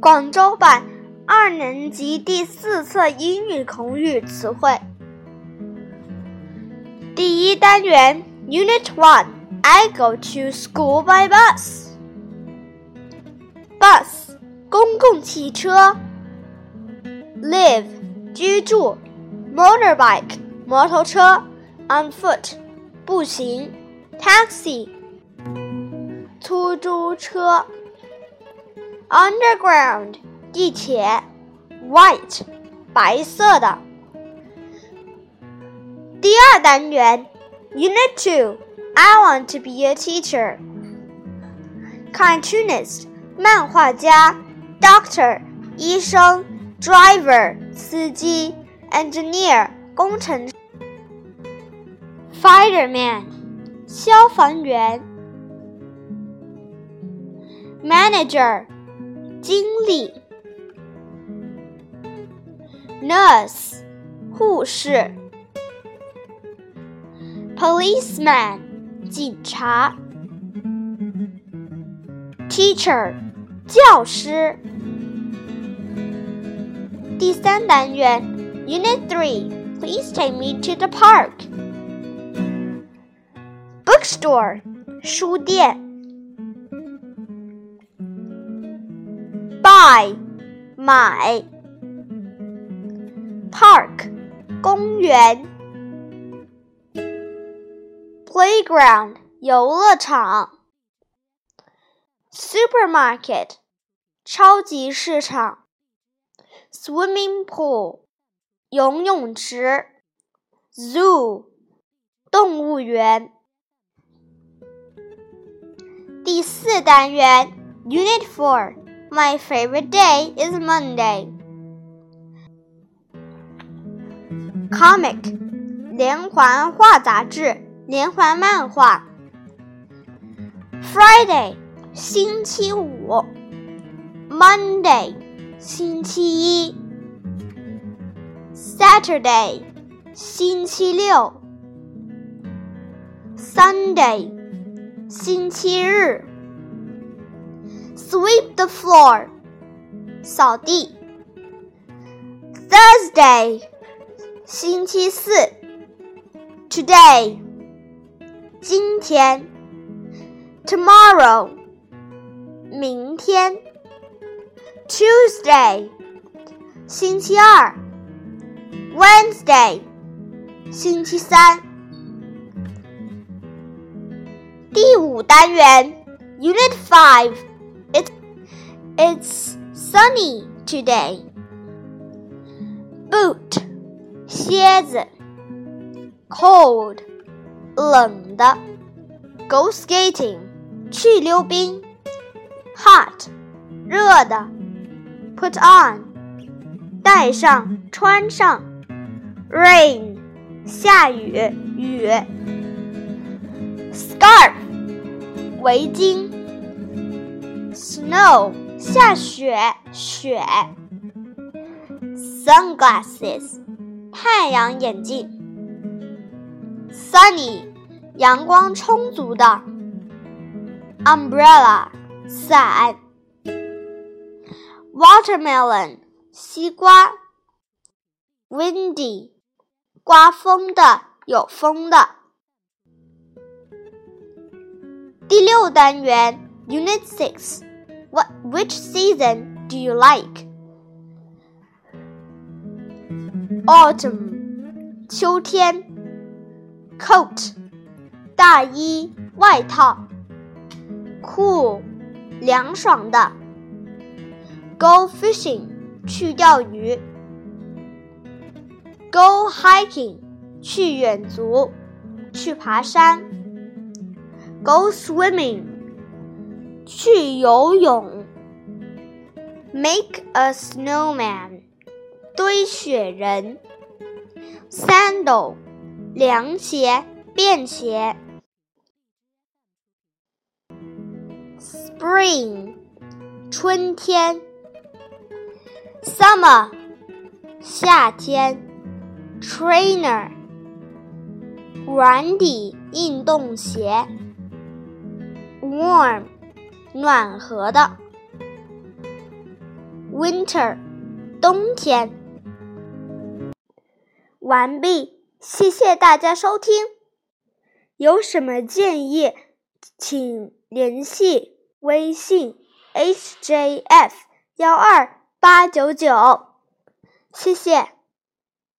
广州版二年级第四册英语口语词汇。第一单元 Unit One I go to school by bus. Bus 公共汽车。Live 居住。Motorbike 摩托车。On foot 步行。Taxi 出租车。Underground 地铁。White 白色的。第二单元，Unit Two。I want to be a teacher. Cartoonist 漫画家，Doctor 医生，Driver 司机，Engineer 工程师，Fireman 消防员 ，Manager 经理，Nurse 护士，Policeman 警察，Teacher 教师。第三单元，Unit Three。Please take me to the park. Bookstore 书店。 Buy 买。Park 公园。Playground 游乐场，Supermarket 超级市场，Swimming pool 游泳池，Zoo 动物园。第四单元，Unit Four My favorite day is Monday. Comic 连环画杂志。连环漫画。Friday，星期五。Monday，星期一。Saturday，星期六。Sunday，星期日。 Sweep the floor，扫地。Thursday，星期四。Today。今天，tomorrow，明天，Tuesday，星期二，Wednesday，星期三。第五单元，Unit Five，It It's sunny today. Boot，靴子，Cold。冷的，Go skating，去溜冰；Hot，热的；Put on，戴上、穿上；Rain，下雨、雨；Scarf，围巾；Snow， 下雪、雪；Sunglasses，太阳眼镜。Sunny，阳光充足的。Umbrella，伞。Watermelon，西瓜。Windy，刮风的，有风的。第六单元，Unit Six Six，What which season do you like? Autumn，秋天。coat 大衣外套，cool 凉爽的，go fishing 去钓鱼，go hiking 去远足去爬山，go swimming 去游泳，make a snowman 堆雪人，sandal。凉鞋、便鞋。Spring，春天。Summer，夏天。Trainer，软底运动鞋。Warm， 暖和的。winter，冬天。完毕，谢谢大家收听。有什么建议，请联系微信 hjf 幺二八九九。谢谢。